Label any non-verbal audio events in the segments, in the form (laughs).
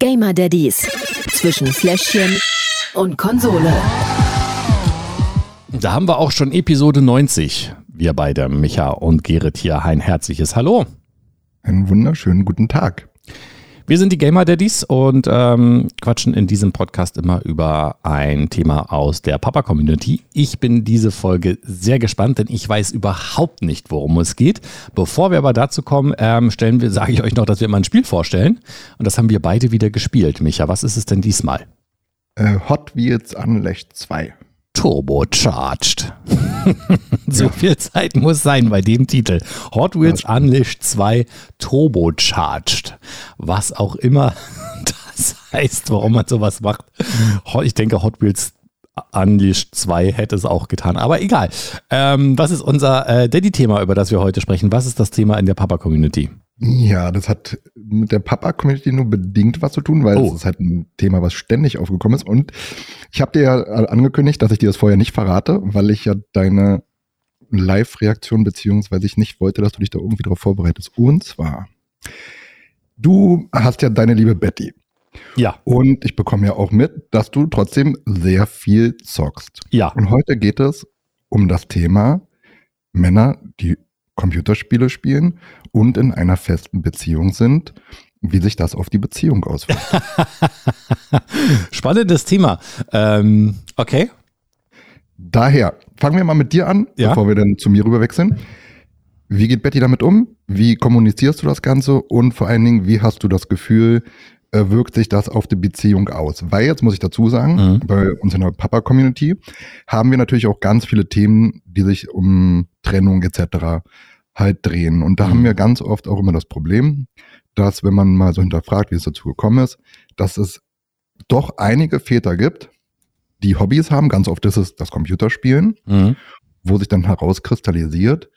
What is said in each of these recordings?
Gamer Daddies zwischen Fläschchen und Konsole. Da haben wir auch schon Episode 90. Wir beide, Micha und Gerrit hier, ein herzliches Hallo. Einen wunderschönen guten Tag. Wir sind die Gamer Daddies und ähm, quatschen in diesem Podcast immer über ein Thema aus der Papa-Community. Ich bin diese Folge sehr gespannt, denn ich weiß überhaupt nicht, worum es geht. Bevor wir aber dazu kommen, ähm, stellen wir, sage ich euch noch, dass wir mal ein Spiel vorstellen. Und das haben wir beide wieder gespielt. Micha, was ist es denn diesmal? Äh, Hot Wheels Unleashed 2. Turbocharged. (laughs) so ja. viel Zeit muss sein bei dem Titel. Hot Wheels ja, Unleashed 2 Turbocharged. Was auch immer (laughs) das heißt, warum man sowas macht. Ich denke, Hot Wheels Unleashed 2 hätte es auch getan. Aber egal. Ähm, was ist unser äh, Daddy-Thema, über das wir heute sprechen? Was ist das Thema in der Papa-Community? Ja, das hat mit der Papa-Community nur bedingt was zu tun, weil oh. es ist halt ein Thema, was ständig aufgekommen ist. Und ich habe dir ja angekündigt, dass ich dir das vorher nicht verrate, weil ich ja deine Live-Reaktion beziehungsweise ich nicht wollte, dass du dich da irgendwie drauf vorbereitest. Und zwar, du hast ja deine liebe Betty. Ja. Und ich bekomme ja auch mit, dass du trotzdem sehr viel zockst. Ja. Und heute geht es um das Thema Männer, die Computerspiele spielen und in einer festen Beziehung sind, wie sich das auf die Beziehung auswirkt. (laughs) Spannendes Thema. Ähm, okay. Daher, fangen wir mal mit dir an, ja? bevor wir dann zu mir rüber wechseln. Wie geht Betty damit um? Wie kommunizierst du das Ganze? Und vor allen Dingen, wie hast du das Gefühl, äh, wirkt sich das auf die Beziehung aus? Weil jetzt muss ich dazu sagen, mhm. bei uns in der Papa-Community haben wir natürlich auch ganz viele Themen, die sich um Trennung etc halt drehen. Und da mhm. haben wir ganz oft auch immer das Problem, dass wenn man mal so hinterfragt, wie es dazu gekommen ist, dass es doch einige Väter gibt, die Hobbys haben. Ganz oft ist es das Computerspielen, mhm. wo sich dann herauskristallisiert,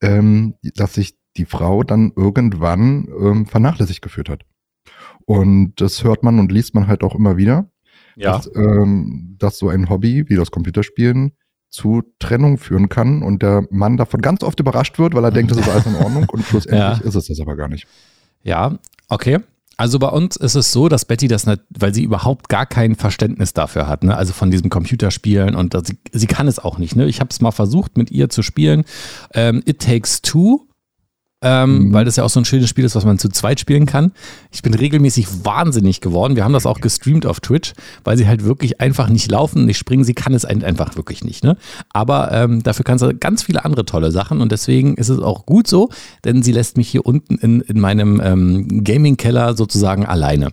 ähm, dass sich die Frau dann irgendwann ähm, vernachlässigt geführt hat. Und das hört man und liest man halt auch immer wieder, ja. dass, ähm, dass so ein Hobby wie das Computerspielen zu Trennung führen kann und der Mann davon ganz oft überrascht wird, weil er denkt, das ist alles in Ordnung und (laughs) schlussendlich ja. ist es das aber gar nicht. Ja, okay. Also bei uns ist es so, dass Betty das nicht, weil sie überhaupt gar kein Verständnis dafür hat, ne? Also von diesem Computerspielen und sie, sie kann es auch nicht, ne? Ich habe es mal versucht mit ihr zu spielen. Ähm, It Takes Two ähm, mhm. weil das ja auch so ein schönes Spiel ist, was man zu zweit spielen kann. Ich bin regelmäßig wahnsinnig geworden. Wir haben das auch gestreamt auf Twitch, weil sie halt wirklich einfach nicht laufen, nicht springen. Sie kann es einfach wirklich nicht. Ne? Aber ähm, dafür kann sie ganz viele andere tolle Sachen und deswegen ist es auch gut so, denn sie lässt mich hier unten in, in meinem ähm, Gaming-Keller sozusagen alleine.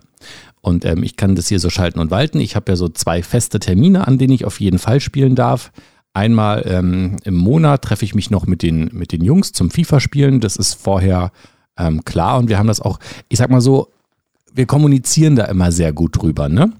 Und ähm, ich kann das hier so schalten und walten. Ich habe ja so zwei feste Termine, an denen ich auf jeden Fall spielen darf. Einmal ähm, im Monat treffe ich mich noch mit den, mit den Jungs zum FIFA-Spielen. Das ist vorher ähm, klar und wir haben das auch, ich sag mal so, wir kommunizieren da immer sehr gut drüber. Ne?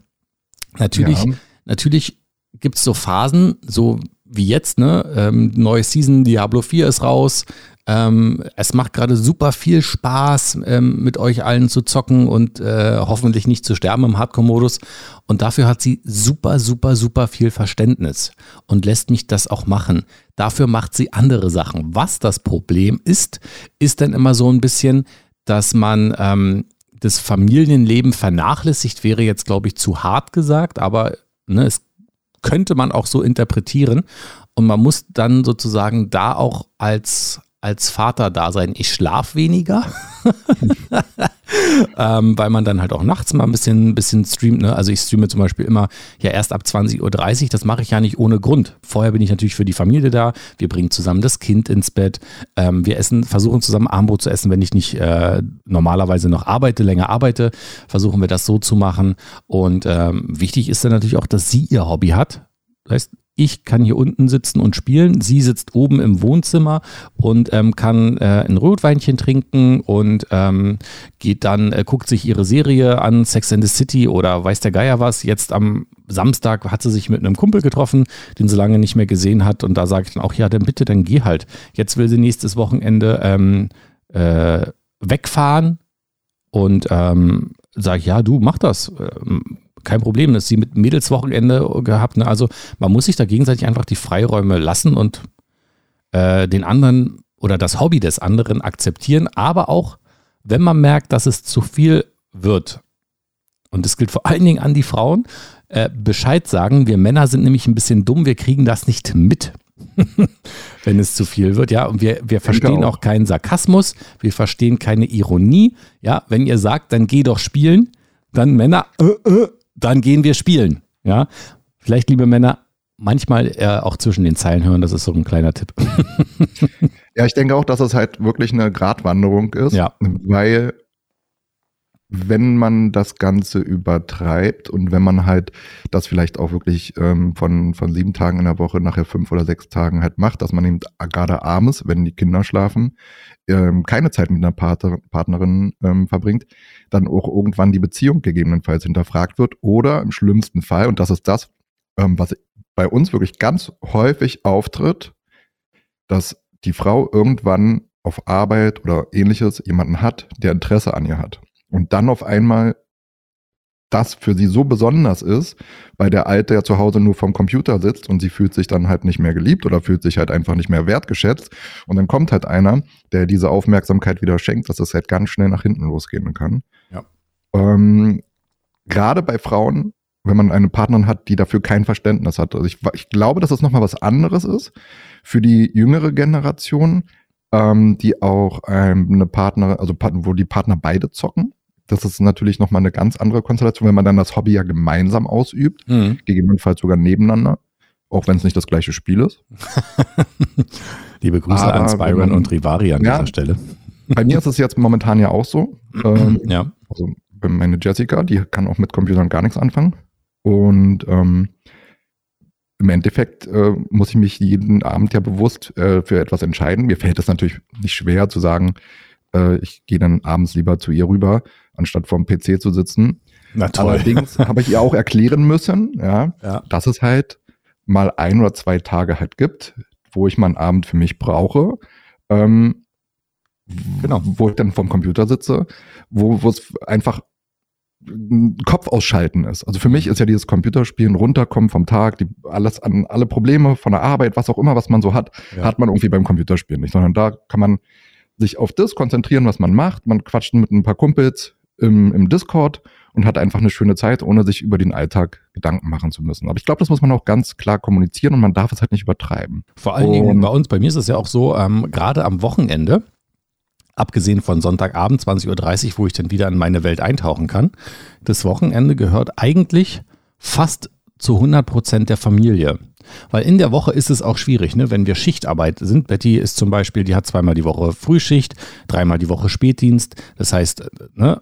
Natürlich, ja. natürlich gibt es so Phasen, so wie jetzt, ne? Ähm, neue Season, Diablo 4 ist raus. Ähm, es macht gerade super viel Spaß, ähm, mit euch allen zu zocken und äh, hoffentlich nicht zu sterben im Hardcore-Modus. Und dafür hat sie super, super, super viel Verständnis und lässt mich das auch machen. Dafür macht sie andere Sachen. Was das Problem ist, ist dann immer so ein bisschen, dass man ähm, das Familienleben vernachlässigt, wäre jetzt, glaube ich, zu hart gesagt, aber ne, es könnte man auch so interpretieren. Und man muss dann sozusagen da auch als, als Vater da sein. Ich schlaf weniger, (laughs) ähm, weil man dann halt auch nachts mal ein bisschen, bisschen streamt. Ne? Also ich streame zum Beispiel immer ja erst ab 20.30 Uhr. Das mache ich ja nicht ohne Grund. Vorher bin ich natürlich für die Familie da. Wir bringen zusammen das Kind ins Bett. Ähm, wir essen, versuchen zusammen Armbrot zu essen, wenn ich nicht äh, normalerweise noch arbeite, länger arbeite. Versuchen wir das so zu machen. Und ähm, wichtig ist dann natürlich auch, dass sie ihr Hobby hat. Das heißt, ich kann hier unten sitzen und spielen. Sie sitzt oben im Wohnzimmer und ähm, kann äh, ein Rotweinchen trinken und ähm, geht dann, äh, guckt sich ihre Serie an, Sex and the City oder weiß der Geier was. Jetzt am Samstag hat sie sich mit einem Kumpel getroffen, den sie lange nicht mehr gesehen hat. Und da sage ich dann auch, ja, dann bitte, dann geh halt. Jetzt will sie nächstes Wochenende ähm, äh, wegfahren und ähm, sage ich, ja, du mach das ähm, kein Problem. Das ist sie mit Mädelswochenende gehabt. Ne? Also man muss sich da gegenseitig einfach die Freiräume lassen und äh, den anderen oder das Hobby des anderen akzeptieren. Aber auch, wenn man merkt, dass es zu viel wird, und das gilt vor allen Dingen an die Frauen, äh, Bescheid sagen. Wir Männer sind nämlich ein bisschen dumm, wir kriegen das nicht mit. (laughs) wenn es zu viel wird, ja, und wir, wir verstehen auch. auch keinen Sarkasmus, wir verstehen keine Ironie, ja, wenn ihr sagt, dann geh doch spielen, dann Männer, äh, äh, dann gehen wir spielen, ja, vielleicht, liebe Männer, manchmal äh, auch zwischen den Zeilen hören, das ist so ein kleiner Tipp. (laughs) ja, ich denke auch, dass es halt wirklich eine Gratwanderung ist, ja. weil wenn man das Ganze übertreibt und wenn man halt das vielleicht auch wirklich ähm, von, von sieben Tagen in der Woche nachher fünf oder sechs Tagen halt macht, dass man eben gerade abends, wenn die Kinder schlafen, ähm, keine Zeit mit einer Partner, Partnerin ähm, verbringt, dann auch irgendwann die Beziehung gegebenenfalls hinterfragt wird oder im schlimmsten Fall, und das ist das, ähm, was bei uns wirklich ganz häufig auftritt, dass die Frau irgendwann auf Arbeit oder ähnliches jemanden hat, der Interesse an ihr hat. Und dann auf einmal das für sie so besonders ist, weil der Alte ja zu Hause nur vom Computer sitzt und sie fühlt sich dann halt nicht mehr geliebt oder fühlt sich halt einfach nicht mehr wertgeschätzt. Und dann kommt halt einer, der diese Aufmerksamkeit wieder schenkt, dass es halt ganz schnell nach hinten losgehen kann. Ja. Ähm, Gerade bei Frauen, wenn man eine Partnerin hat, die dafür kein Verständnis hat. Also ich, ich glaube, dass es nochmal was anderes ist für die jüngere Generation, ähm, die auch ähm, eine Partnerin, also wo die Partner beide zocken das ist natürlich nochmal eine ganz andere Konstellation, wenn man dann das Hobby ja gemeinsam ausübt, mhm. gegebenenfalls sogar nebeneinander, auch wenn es nicht das gleiche Spiel ist. (laughs) Liebe Grüße Aber an Spyron und Rivari an ja, dieser Stelle. Bei mir ist es jetzt momentan ja auch so. Ähm, ja. Also meine Jessica, die kann auch mit Computern gar nichts anfangen. Und ähm, im Endeffekt äh, muss ich mich jeden Abend ja bewusst äh, für etwas entscheiden. Mir fällt es natürlich nicht schwer zu sagen, äh, ich gehe dann abends lieber zu ihr rüber, anstatt vorm PC zu sitzen. Na toll. Allerdings habe ich ihr auch erklären müssen, ja, ja, dass es halt mal ein oder zwei Tage halt gibt, wo ich mal einen Abend für mich brauche. Ähm, genau. Wo ich dann vorm Computer sitze, wo es einfach Kopf ausschalten ist. Also für mich ist ja dieses Computerspielen, runterkommen vom Tag, die, alles an alle Probleme von der Arbeit, was auch immer, was man so hat, ja. hat man irgendwie beim Computerspielen nicht, sondern da kann man sich auf das konzentrieren, was man macht. Man quatscht mit ein paar Kumpels im, im Discord und hat einfach eine schöne Zeit, ohne sich über den Alltag Gedanken machen zu müssen. Aber ich glaube, das muss man auch ganz klar kommunizieren und man darf es halt nicht übertreiben. Vor allen Dingen bei uns, bei mir ist es ja auch so, ähm, gerade am Wochenende, abgesehen von Sonntagabend 20.30 Uhr, wo ich dann wieder in meine Welt eintauchen kann, das Wochenende gehört eigentlich fast zu 100 Prozent der Familie. Weil in der Woche ist es auch schwierig, ne? wenn wir Schichtarbeit sind. Betty ist zum Beispiel, die hat zweimal die Woche Frühschicht, dreimal die Woche Spätdienst. Das heißt, ne,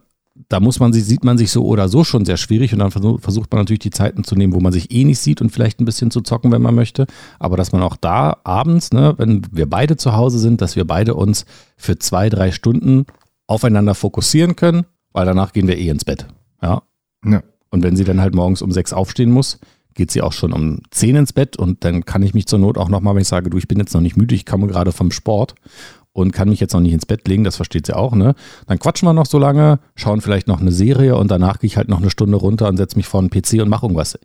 da muss man sich, sieht man sich so oder so schon sehr schwierig und dann versucht man natürlich die Zeiten zu nehmen, wo man sich eh nicht sieht und vielleicht ein bisschen zu zocken, wenn man möchte. Aber dass man auch da abends, ne, wenn wir beide zu Hause sind, dass wir beide uns für zwei, drei Stunden aufeinander fokussieren können, weil danach gehen wir eh ins Bett. Ja. ja. Und wenn sie dann halt morgens um sechs aufstehen muss, geht sie auch schon um 10 ins Bett und dann kann ich mich zur Not auch nochmal, wenn ich sage, du, ich bin jetzt noch nicht müde, ich komme gerade vom Sport und kann mich jetzt noch nicht ins Bett legen, das versteht sie auch, ne? Dann quatschen wir noch so lange, schauen vielleicht noch eine Serie und danach gehe ich halt noch eine Stunde runter und setze mich vor den PC und mache irgendwas.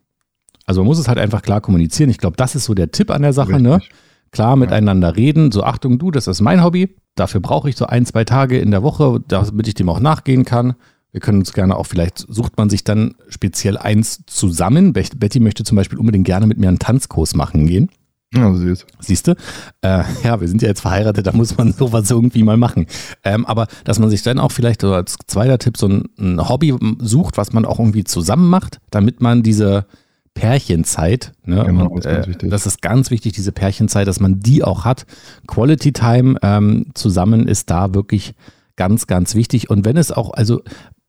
Also man muss es halt einfach klar kommunizieren. Ich glaube, das ist so der Tipp an der Sache, ne? Richtig. ne? Klar miteinander reden, so Achtung du, das ist mein Hobby, dafür brauche ich so ein, zwei Tage in der Woche, damit ich dem auch nachgehen kann. Wir können uns gerne auch, vielleicht sucht man sich dann speziell eins zusammen. Betty möchte zum Beispiel unbedingt gerne mit mir einen Tanzkurs machen gehen. Ja, süß. Siehst du? Äh, (laughs) ja, wir sind ja jetzt verheiratet, da muss man (laughs) sowas irgendwie mal machen. Ähm, aber dass man sich dann auch vielleicht so als zweiter Tipp so ein, ein, Hobby sucht, was man auch irgendwie zusammen macht, damit man diese Pärchenzeit, ne, genau, und, das, ist äh, das, ist ganz wichtig, diese Pärchenzeit, dass man die auch hat. Quality Time ähm, zusammen ist da wirklich ganz, ganz wichtig. Und wenn es auch, also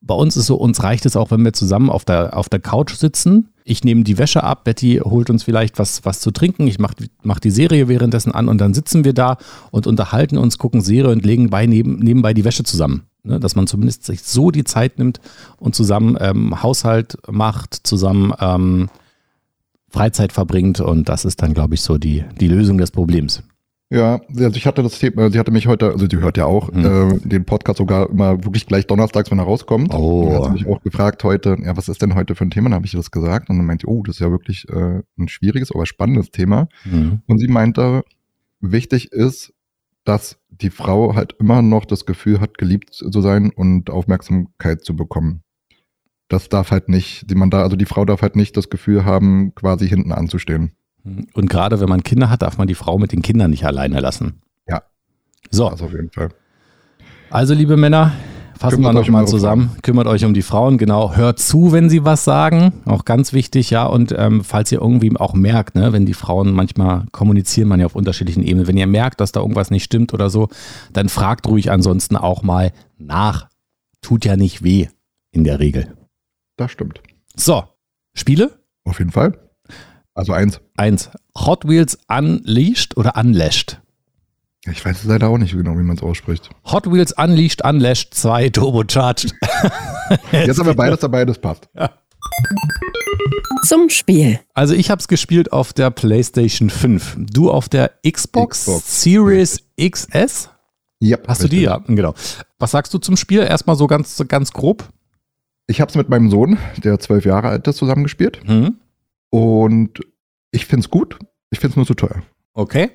bei uns ist so, uns reicht es auch, wenn wir zusammen auf der, auf der Couch sitzen. Ich nehme die Wäsche ab, Betty holt uns vielleicht was, was zu trinken, ich mache mach die Serie währenddessen an und dann sitzen wir da und unterhalten uns, gucken Serie und legen bei, neben, nebenbei die Wäsche zusammen. Ne? Dass man zumindest sich so die Zeit nimmt und zusammen ähm, Haushalt macht, zusammen ähm, Freizeit verbringt und das ist dann, glaube ich, so die, die Lösung des Problems. Ja, also ich hatte das Thema, sie hatte mich heute, also sie hört ja auch hm. äh, den Podcast sogar immer wirklich gleich donnerstags, wenn er rauskommt. Oh. Und hat mich auch gefragt heute, ja, was ist denn heute für ein Thema? Dann habe ich das gesagt und dann meinte, oh, das ist ja wirklich äh, ein schwieriges, aber spannendes Thema. Hm. Und sie meinte, wichtig ist, dass die Frau halt immer noch das Gefühl hat, geliebt zu sein und Aufmerksamkeit zu bekommen. das darf halt nicht, die man da, also die Frau darf halt nicht das Gefühl haben, quasi hinten anzustehen. Und gerade wenn man Kinder hat, darf man die Frau mit den Kindern nicht alleine lassen. Ja. So. Das auf jeden Fall. Also, liebe Männer, fassen Kümmert wir um nochmal eure zusammen. Kümmert euch um die Frauen, genau. Hört zu, wenn sie was sagen. Auch ganz wichtig, ja. Und ähm, falls ihr irgendwie auch merkt, ne, wenn die Frauen manchmal kommunizieren, man ja auf unterschiedlichen Ebenen, wenn ihr merkt, dass da irgendwas nicht stimmt oder so, dann fragt ruhig ansonsten auch mal nach. Tut ja nicht weh in der Regel. Das stimmt. So, Spiele? Auf jeden Fall. Also eins. Eins. Hot Wheels Unleashed oder Unlashed? Ich weiß leider auch nicht genau, wie man es ausspricht. Hot Wheels Unleashed Unlashed 2 Turbocharged. (laughs) Jetzt haben wir beides dabei, das passt. Zum Spiel. Also ich habe es gespielt auf der PlayStation 5. Du auf der Xbox, Xbox. Series XS? Yep, Hast du die? Ja, genau. Was sagst du zum Spiel? Erstmal so ganz, ganz grob. Ich habe es mit meinem Sohn, der zwölf Jahre alt ist, zusammengespielt. Hm. Und ich finde es gut. Ich finde es nur zu teuer. Okay.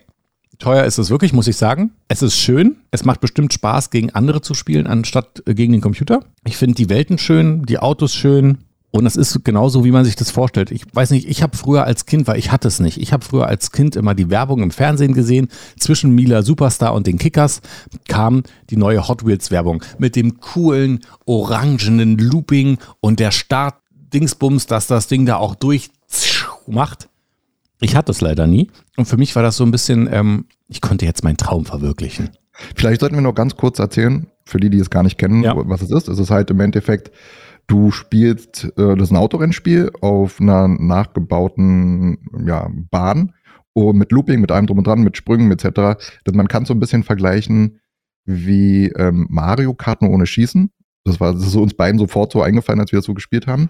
Teuer ist es wirklich, muss ich sagen. Es ist schön. Es macht bestimmt Spaß, gegen andere zu spielen, anstatt äh, gegen den Computer. Ich finde die Welten schön, die Autos schön. Und es ist genauso, wie man sich das vorstellt. Ich weiß nicht, ich habe früher als Kind, weil ich hatte es nicht, ich habe früher als Kind immer die Werbung im Fernsehen gesehen. Zwischen Mila Superstar und den Kickers kam die neue Hot Wheels Werbung mit dem coolen orangenen Looping und der Start-Dingsbums, dass das Ding da auch durch macht. Ich hatte es leider nie. Und für mich war das so ein bisschen, ähm, ich konnte jetzt meinen Traum verwirklichen. Vielleicht sollten wir noch ganz kurz erzählen, für die, die es gar nicht kennen, Ja. was es ist. Es ist halt im Endeffekt, du spielst, äh, das ist ein Autorennspiel auf einer nachgebauten ja, Bahn und mit Looping, mit allem drum und dran, mit Sprüngen etc. Das- Man kann so ein bisschen vergleichen wie ähm, Mario Kart nur ohne Schießen. Das war das ist uns beiden sofort so eingefallen, als wir das so gespielt haben.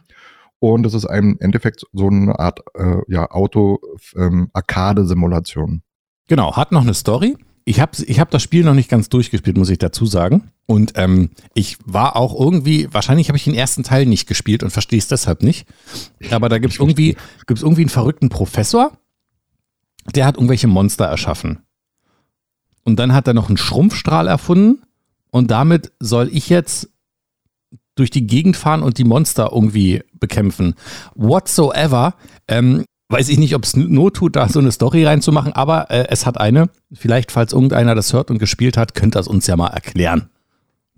Und es ist im Endeffekt so eine Art äh, ja, Auto-Arcade-Simulation. Genau, hat noch eine Story. Ich habe ich hab das Spiel noch nicht ganz durchgespielt, muss ich dazu sagen. Und ähm, ich war auch irgendwie, wahrscheinlich habe ich den ersten Teil nicht gespielt und verstehe es deshalb nicht. Aber da gibt es irgendwie, gibt's irgendwie einen verrückten Professor, der hat irgendwelche Monster erschaffen. Und dann hat er noch einen Schrumpfstrahl erfunden und damit soll ich jetzt durch die Gegend fahren und die Monster irgendwie bekämpfen. Whatsoever. Ähm, weiß ich nicht, ob es Not tut, da so eine Story reinzumachen, aber äh, es hat eine. Vielleicht, falls irgendeiner das hört und gespielt hat, könnt ihr es uns ja mal erklären.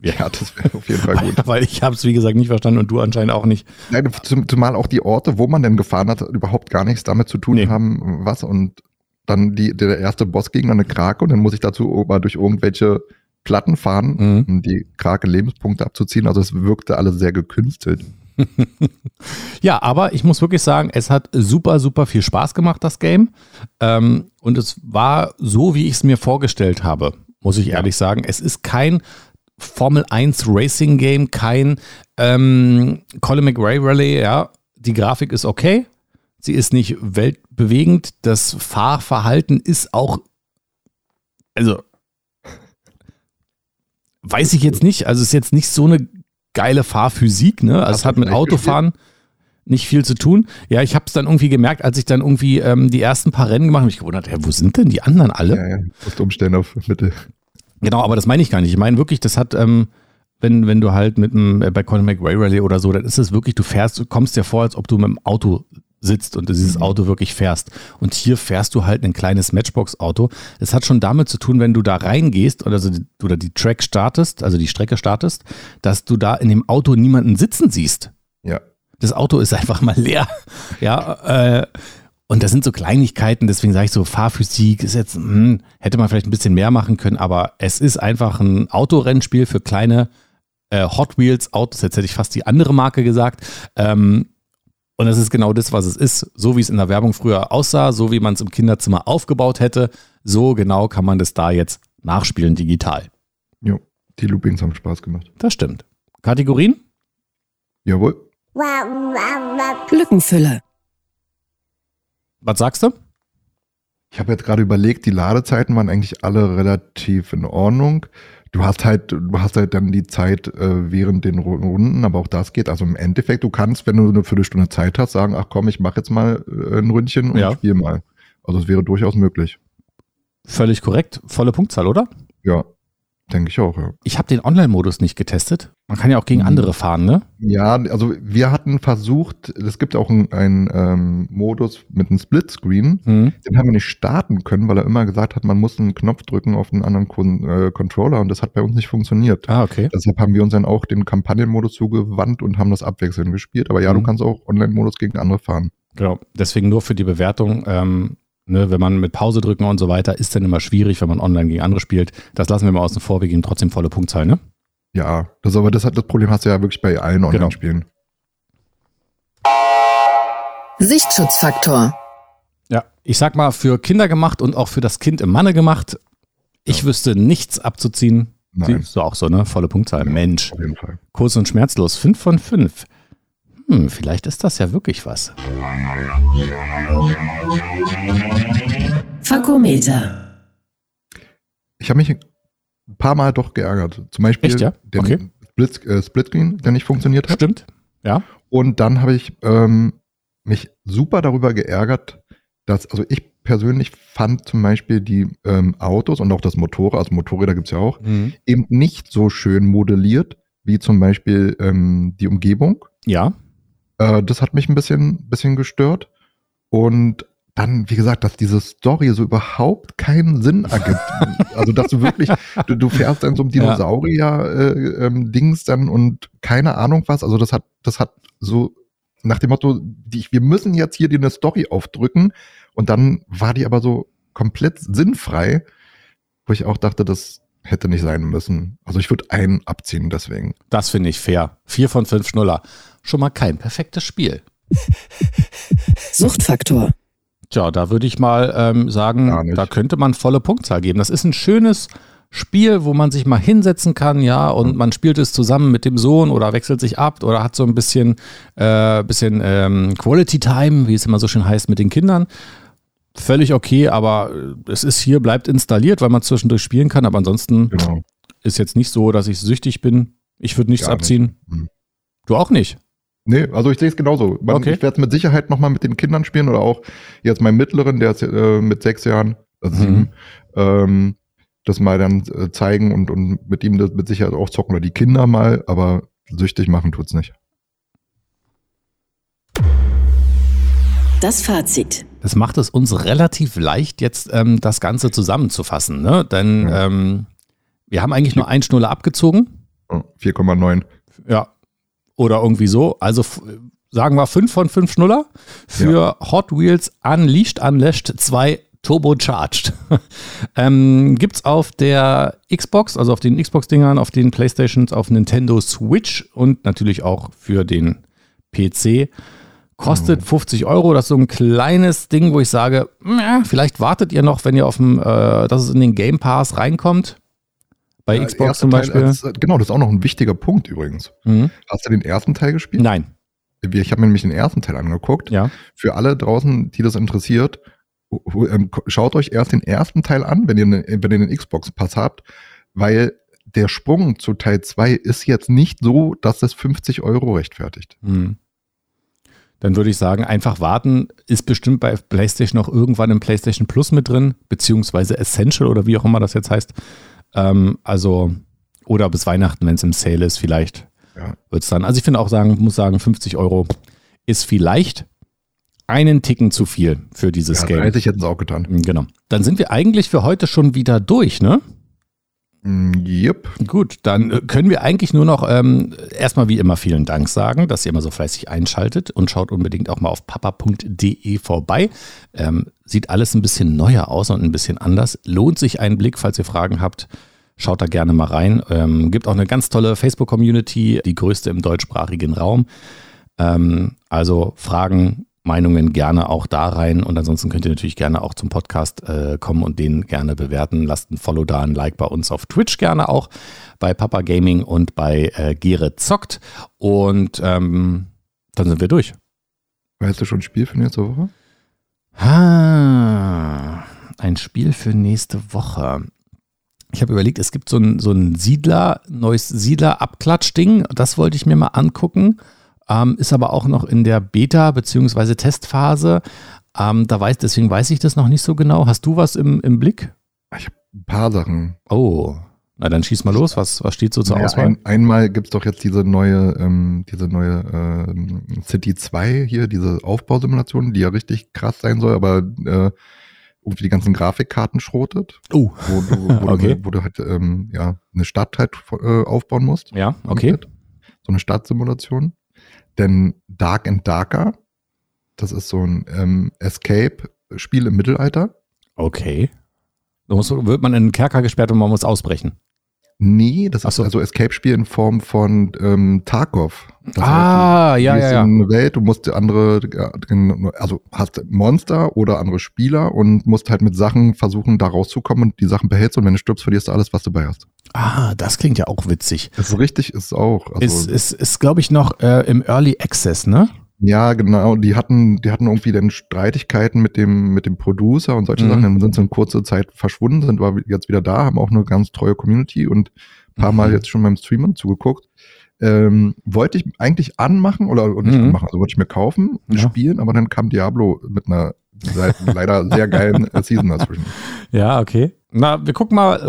Ja, (laughs) das wäre auf jeden Fall gut. Weil, (laughs) weil ich habe es, wie gesagt, nicht verstanden und du anscheinend auch nicht. Nein, zum, zumal auch die Orte, wo man denn gefahren hat, überhaupt gar nichts damit zu tun Nee. haben, was. Und dann die, der erste Bossgegner eine Krake und dann muss ich dazu mal durch irgendwelche Platten fahren, Mhm. um die Krake Lebenspunkte abzuziehen. Also es wirkte alles sehr gekünstelt. (laughs) Ja, aber ich muss wirklich sagen, es hat super, super viel Spaß gemacht, das Game. Ähm, und es war so, wie ich es mir vorgestellt habe, muss ich ehrlich sagen. Es ist kein Formel 1 Racing Game, kein ähm, Colin McRae Rally, ja. Die Grafik ist okay. Sie ist nicht weltbewegend. Das Fahrverhalten ist auch, also, weiß ich jetzt nicht. Also, es ist jetzt nicht so eine geile Fahrphysik, ne? Also, es hat mit Autofahren nicht viel zu tun. Ja, ich habe es dann irgendwie gemerkt, als ich dann irgendwie ähm, die ersten paar Rennen gemacht habe, ich gewundert, ja, wo sind denn die anderen alle? Ja, ja. Musst umstellen auf Mitte. Genau, aber das meine ich gar nicht. Ich meine wirklich, das hat, ähm, wenn, wenn du halt mit einem, äh, bei Colin McRae Rally oder so, dann ist es wirklich, du fährst, du kommst dir vor, als ob du mit dem Auto sitzt und dieses Auto wirklich fährst. Und hier fährst du halt ein kleines Matchbox-Auto. Das hat schon damit zu tun, wenn du da reingehst oder, so, die- oder die Track startest, also die Strecke startest, dass du da in dem Auto niemanden sitzen siehst. Ja. Das Auto ist (laughs) einfach mal leer. Ja, äh, und das sind so Kleinigkeiten, deswegen sage ich so, Fahrphysik ist jetzt, hm, hätte man vielleicht ein bisschen mehr machen können, aber es ist einfach ein Autorennspiel für kleine äh, Hot Wheels Autos. Jetzt hätte ich fast die andere Marke gesagt. Ähm, und das ist genau das, was es ist. So wie es in der Werbung früher aussah, so wie man es im Kinderzimmer aufgebaut hätte, so genau kann man das da jetzt nachspielen digital. Jo. Die Loopings haben Spaß gemacht. Das stimmt. Kategorien? Jawohl. Lückenfüller. Was sagst du? Ich habe jetzt gerade überlegt, die Ladezeiten waren eigentlich alle relativ in Ordnung. Du hast halt, du hast halt dann die Zeit äh, während den Ru- Runden, aber auch das geht. Also im Endeffekt, du kannst, wenn du eine Viertelstunde Zeit hast, sagen, ach komm, ich mache jetzt mal äh, ein Ründchen und Ja. spiel mal. Also es wäre durchaus möglich. Völlig korrekt. Volle Punktzahl, oder? Ja. Denke ich auch, ja. Ich habe den Online-Modus nicht getestet. Man kann ja auch gegen Mhm. andere fahren, ne? Ja, also wir hatten versucht, es gibt auch einen, ähm, Modus mit einem Splitscreen, Mhm. den haben wir nicht starten können, weil er immer gesagt hat, man muss einen Knopf drücken auf einen anderen Kon äh, Controller und das hat bei uns nicht funktioniert. Ah, okay. Deshalb haben wir uns dann auch den Kampagnenmodus zugewandt und haben das abwechselnd gespielt. Aber ja, Mhm. du kannst auch Online-Modus gegen andere fahren. Genau. Deswegen nur für die Bewertung, ähm, ne, wenn man mit Pause drücken und so weiter, ist dann immer schwierig, wenn man online gegen andere spielt. Das lassen wir mal außen vor, wir geben trotzdem volle Punktzahl, ne? Ja, das aber das hat das Problem hast du ja wirklich bei allen Online-Spielen. Sichtschutzfaktor. Ja. Ich sag mal, für Kinder gemacht und auch für das Kind im Manne gemacht. Ich wüsste nichts abzuziehen. Nein. Siehst du auch so, ne? Volle Punktzahl. Ja. Mensch. Auf jeden Fall. Kurz und schmerzlos. 5 von 5. Hm, vielleicht ist das ja wirklich was. Fakometer. Ich habe mich ein paar Mal doch geärgert. Zum Beispiel Echt, ja? den Okay. Split, äh, Splitscreen, der nicht funktioniert hat. Stimmt. Ja. Und dann habe ich ähm, mich super darüber geärgert, dass, also ich persönlich fand zum Beispiel die ähm, Autos und auch das Motorrad, also Motorräder gibt's ja auch, eben nicht so schön modelliert wie zum Beispiel ähm, die Umgebung. Ja. Äh, das hat mich ein bisschen, bisschen gestört. Und dann, wie gesagt, dass diese Story so überhaupt keinen Sinn ergibt. (laughs) also, dass du wirklich, du, du fährst in so einem Ja. Dinosaurier-Dings dann und keine Ahnung was. Also, das hat, das hat so nach dem Motto, die, wir müssen jetzt hier dir eine Story aufdrücken. Und dann war die aber so komplett sinnfrei, wo ich auch dachte, das hätte nicht sein müssen. Also, ich würde einen abziehen deswegen. Das finde ich fair. 4 von 5 Schnuller. Schon mal kein perfektes Spiel. (laughs) Suchtfaktor. Tja, da würde ich mal ähm, sagen, da könnte man volle Punktzahl geben. Das ist ein schönes Spiel, wo man sich mal hinsetzen kann, ja, und man spielt es zusammen mit dem Sohn oder wechselt sich ab oder hat so ein bisschen, äh, bisschen ähm, Quality Time, wie es immer so schön heißt, mit den Kindern. Völlig okay, aber äh, es ist hier, bleibt installiert, weil man zwischendurch spielen kann, aber ansonsten Genau. ist jetzt nicht so, dass ich süchtig bin. Ich würde nichts Gar nicht. abziehen. Mhm. Du auch nicht? Nee, also ich sehe es genauso. Man, Okay. Ich werde es mit Sicherheit nochmal mit den Kindern spielen oder auch jetzt meinem Mittleren, der ist äh, mit sechs Jahren, also Mhm. sieben, ähm, das mal dann äh, zeigen und, und mit ihm das mit Sicherheit auch zocken oder die Kinder mal, aber süchtig machen tut's nicht. Das Fazit. Das macht es uns relativ leicht, jetzt ähm, das Ganze zusammenzufassen. Ne? Denn Ja. ähm, wir haben eigentlich nur ein Schnuller abgezogen. Oh, 4,9. Ja. Oder irgendwie so. Also sagen wir 5 von 5 Schnuller für Hot Wheels Unleashed Unlashed 2 Turbocharged. (laughs) ähm, gibt's auf der Xbox, also auf den Xbox-Dingern, auf den Playstations, auf Nintendo Switch und natürlich auch für den PC. Kostet 50 Euro. Das ist so ein kleines Ding, wo ich sage, "Meh, vielleicht wartet ihr noch, wenn ihr auf dem, äh, dass es in den Game Pass reinkommt. Bei Der Xbox zum Teil, Beispiel. als- genau, das ist auch noch ein wichtiger Punkt übrigens. Mhm. Hast du den ersten Teil gespielt? Nein, Ich habe mir nämlich den ersten Teil angeguckt. ja. Für alle draußen, die das interessiert, ähm, schaut euch erst den ersten Teil an, wenn ihr, wenn ihr den Xbox-Pass habt, weil der Sprung zu Teil 2 ist jetzt nicht so, dass es 50 Euro rechtfertigt. Hm. Dann würde ich sagen, einfach warten. Ist bestimmt bei PlayStation auch irgendwann im PlayStation Plus mit drin, beziehungsweise Essential oder wie auch immer das jetzt heißt. Ähm, also, oder bis Weihnachten, wenn es im Sale ist, vielleicht Ja. wird es dann. Also ich finde auch sagen, muss sagen, 50 Euro ist vielleicht einen Ticken zu viel für dieses Ja, Game. 30 hätten sie auch getan. Genau. Dann sind wir eigentlich für heute schon wieder durch, ne? Mm, Yep. Gut, dann äh, können wir eigentlich nur noch ähm, erstmal wie immer vielen Dank sagen, dass ihr immer so fleißig einschaltet und schaut unbedingt auch mal auf papa.de vorbei. Ähm, sieht alles ein bisschen neuer aus und ein bisschen anders. Lohnt sich ein Blick, falls ihr Fragen habt. Schaut da gerne mal rein. Ähm, gibt auch eine ganz tolle Facebook-Community, die größte im deutschsprachigen Raum. Ähm, also Fragen, Meinungen gerne auch da rein. Und ansonsten könnt ihr natürlich gerne auch zum Podcast äh, kommen und den gerne bewerten. Lasst ein Follow da, ein Like bei uns auf Twitch gerne auch, bei Papa Gaming und bei äh, Gere Zockt. Und ähm, dann sind wir durch. Weißt du schon Spiel für nächste Woche? Ah, ein Spiel für nächste Woche. Ich habe überlegt, es gibt so ein, so ein Siedler, neues Siedler-Abklatsch-Ding. Das wollte ich mir mal angucken. Ähm, ist aber auch noch in der Beta- bzw. Testphase. Ähm, da weiß, deswegen weiß ich das noch nicht so genau. Hast du was im, im Blick? Ich habe ein paar Sachen. Oh, Na, dann schieß mal los. Was, was steht so zur Naja, Auswahl? ein, einmal gibt's doch jetzt diese neue, ähm, diese neue ähm, City 2 hier, diese Aufbausimulation, die ja richtig krass sein soll, aber äh, irgendwie die ganzen Grafikkarten schrotet, Oh, wo du, wo (laughs) Okay. du, wo du halt ähm, ja, eine Stadt halt äh, aufbauen musst. ja, okay. So eine Stadtsimulation. Denn Dark and Darker, das ist so ein ähm, Escape-Spiel im Mittelalter. Okay. Da muss, wird man in den Kerker gesperrt und man muss ausbrechen. Nee, das ist so. also Escape-Spiel in Form von ähm, Tarkov. Das ah, du ja, ja, ja. in eine Welt, du musst andere, also hast Monster oder andere Spieler und musst halt mit Sachen versuchen, da rauszukommen und die Sachen behältst und wenn du stirbst, verlierst du alles, was du bei hast. Ah, das klingt ja auch witzig. Das ist richtig, ist auch. Also, ist, ist, ist glaube ich, noch äh, im Early Access, ne? Ja, genau. Die hatten, die hatten irgendwie dann Streitigkeiten mit dem, mit dem Producer und solche Mhm. Sachen. Dann sind sie in kurzer Zeit verschwunden, sind aber jetzt wieder da, haben auch eine ganz treue Community und ein paar Mal Mhm. jetzt schon beim Streamen zugeguckt. Ähm, wollte ich eigentlich anmachen oder nicht Mhm. anmachen, also wollte ich mir kaufen, Ja. spielen, aber dann kam Diablo mit einer leider sehr geilen (laughs) Season dazwischen. Ja, okay. Na, wir gucken mal.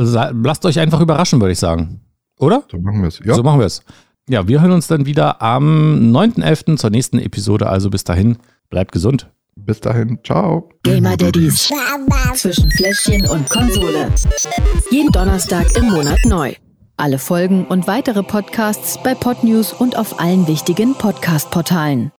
Lasst euch einfach überraschen, würde ich sagen. Oder? So machen wir es. Ja, So machen wir es. Ja, wir hören uns dann wieder am 9.11. zur nächsten Episode. Also bis dahin, bleibt gesund. bis dahin. Ciao. Gamer Daddies zwischen Fläschchen und Konsole. Jeden Donnerstag im Monat neu. Alle Folgen und weitere Podcasts bei Podnews und auf allen wichtigen Podcast-Portalen.